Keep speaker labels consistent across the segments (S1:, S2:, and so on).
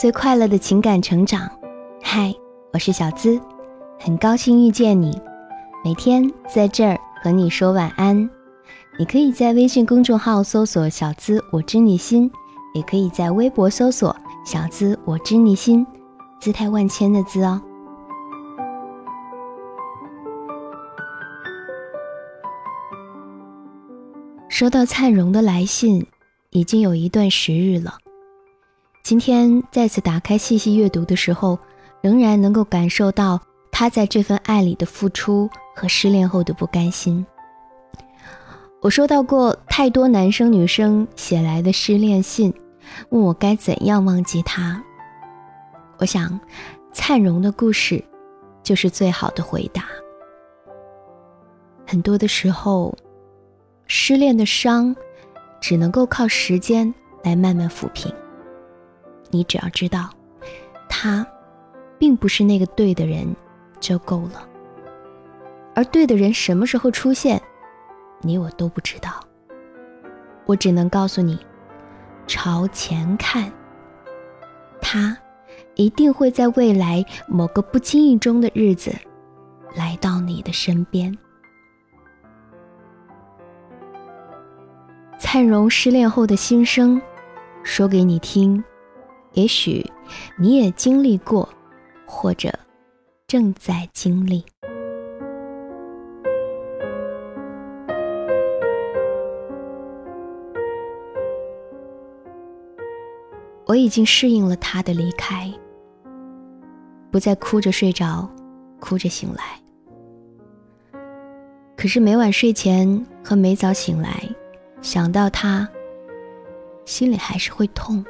S1: 最快乐的情感成长。嗨，我是小资，很高兴遇见你。每天在这儿和你说晚安。你可以在微信公众号搜索“小资我知你心”，也可以在微博搜索“小资我知你心”，姿态万千的“资”哦。收到灿荣的来信，已经有一段时日了。今天再次打开细细阅读的时候，仍然能够感受到他在这份爱里的付出和失恋后的不甘心。我收到过太多男生女生写来的失恋信，问我该怎样忘记他。我想，灿荣的故事就是最好的回答。很多的时候。失恋的伤，只能够靠时间来慢慢抚平。你只要知道，他并不是那个对的人，就够了。而对的人什么时候出现，你我都不知道。我只能告诉你，朝前看，他一定会在未来某个不经意中的日子，来到你的身边。灿荣失恋后的心声，说给你听。也许你也经历过，或者正在经历。我已经适应了他的离开，不再哭着睡着，哭着醒来。可是每晚睡前和每早醒来。想到他，心里还是会痛。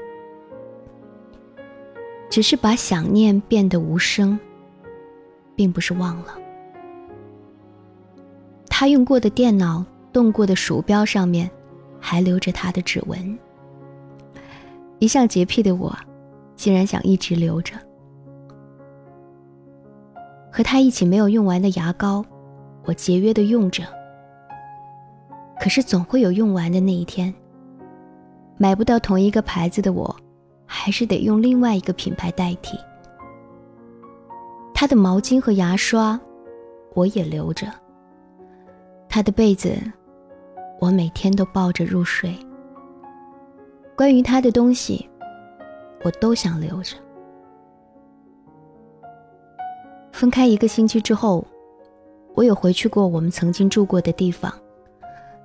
S1: 只是把想念变得无声，并不是忘了。他用过的电脑、动过的鼠标上面，还留着他的指纹。一向洁癖的我，竟然想一直留着。和他一起没有用完的牙膏，我节约的用着。可是总会有用完的那一天。买不到同一个牌子的我，还是得用另外一个品牌代替。他的毛巾和牙刷，我也留着。他的被子，我每天都抱着入睡。关于他的东西，我都想留着。分开一个星期之后，我有回去过我们曾经住过的地方。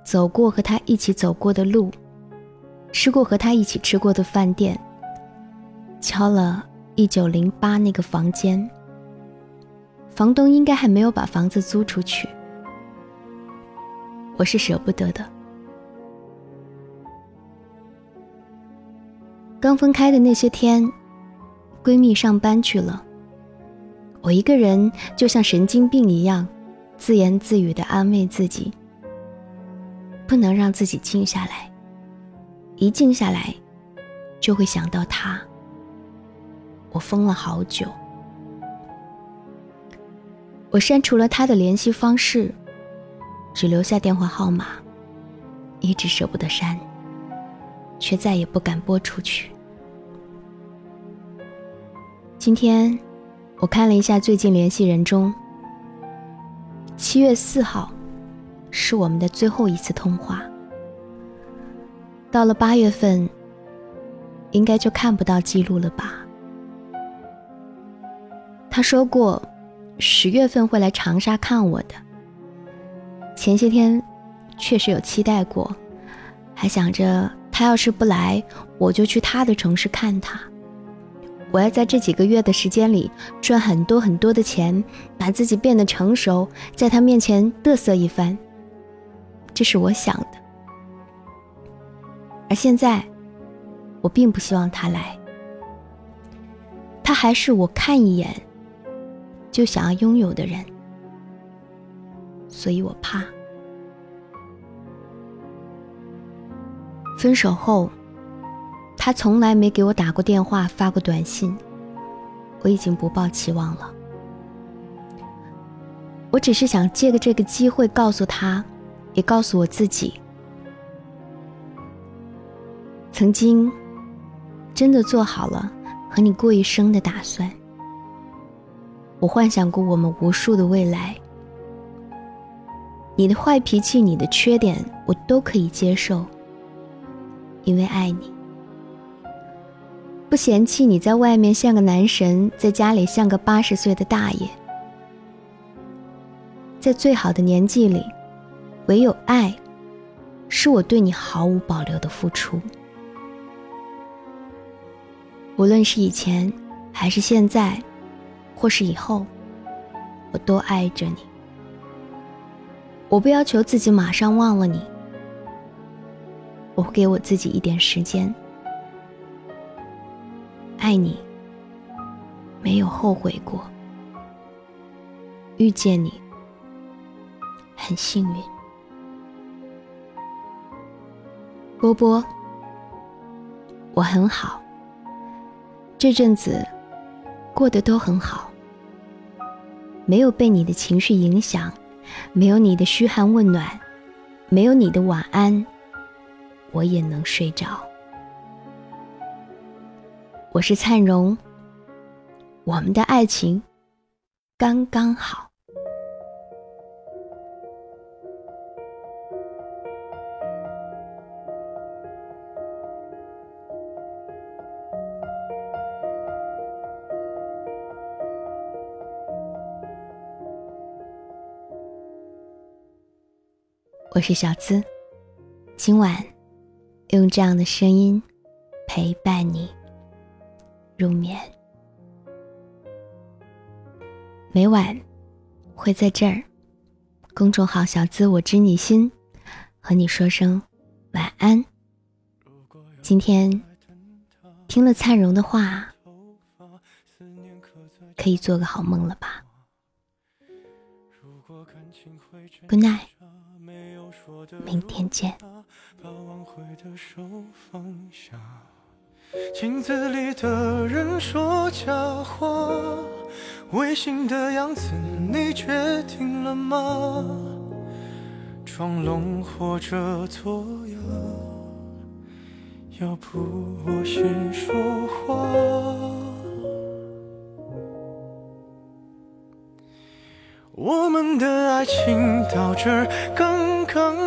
S1: 走过和他一起走过的路，吃过和他一起吃过的饭店，敲了一九零八那个房间。房东应该还没有把房子租出去，我是舍不得的。刚分开的那些天，闺蜜上班去了，我一个人就像神经病一样，自言自语的安慰自己。不能让自己静下来，一静下来，就会想到他。我疯了好久，我删除了他的联系方式，只留下电话号码，一直舍不得删，却再也不敢拨出去。今天，我看了一下最近联系人中，七月四号。是我们的最后一次通话。到了八月份，应该就看不到记录了吧？他说过，十月份会来长沙看我的。前些天确实有期待过，还想着他要是不来，我就去他的城市看他。我要在这几个月的时间里赚很多很多的钱，把自己变得成熟，在他面前嘚瑟一番。这是我想的，而现在，我并不希望他来。他还是我看一眼就想要拥有的人，所以我怕。分手后，他从来没给我打过电话、发过短信，我已经不抱期望了。我只是想借个这个机会告诉他。也告诉我自己，曾经真的做好了
S2: 和你过一生的打算。我幻想过我们无数的未来。你的坏脾气，你的缺点，我都可以接受，因为爱你。不嫌弃你在外面像个男神，在家里像个八十岁的大爷。在最好的年纪里，唯有爱，是我对你毫无保留的付出。无论是以前，还是现在，或是以后，我都爱着你。我不要求自己马上忘了你，我会给我自己一点时间。爱你，没有后悔过。遇见你，很幸运。波波，我很好，这阵子过得都很好，没有被你的情绪影响。没有你的嘘寒问暖，没有你的晚安，我也能睡着。我是灿荣，我们的爱情刚刚好。我是小资，今晚用这样的声音陪伴你入眠。每晚会在这儿，公众号“小资我知你心”，和你说声晚安。今天听了灿荣的话，可以做个好梦了吧？Good night。明天见。把挽回的手放下。镜子里的人说假话，违心的样子你决定了吗？装聋或者作哑，要不我先说话。我们的爱情到这儿刚刚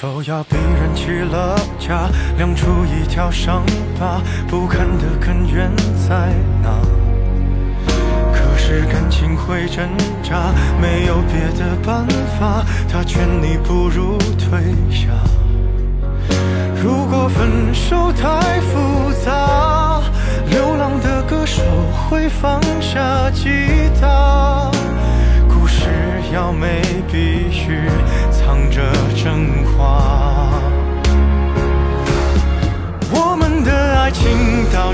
S2: 否要逼人起了家，亮出一条伤疤，不堪的根源在哪？可是感情会挣扎，没有别的办法，他劝你不如退下。如果分手太复杂，流浪的歌手会放下吉他。故事要美，必须藏着真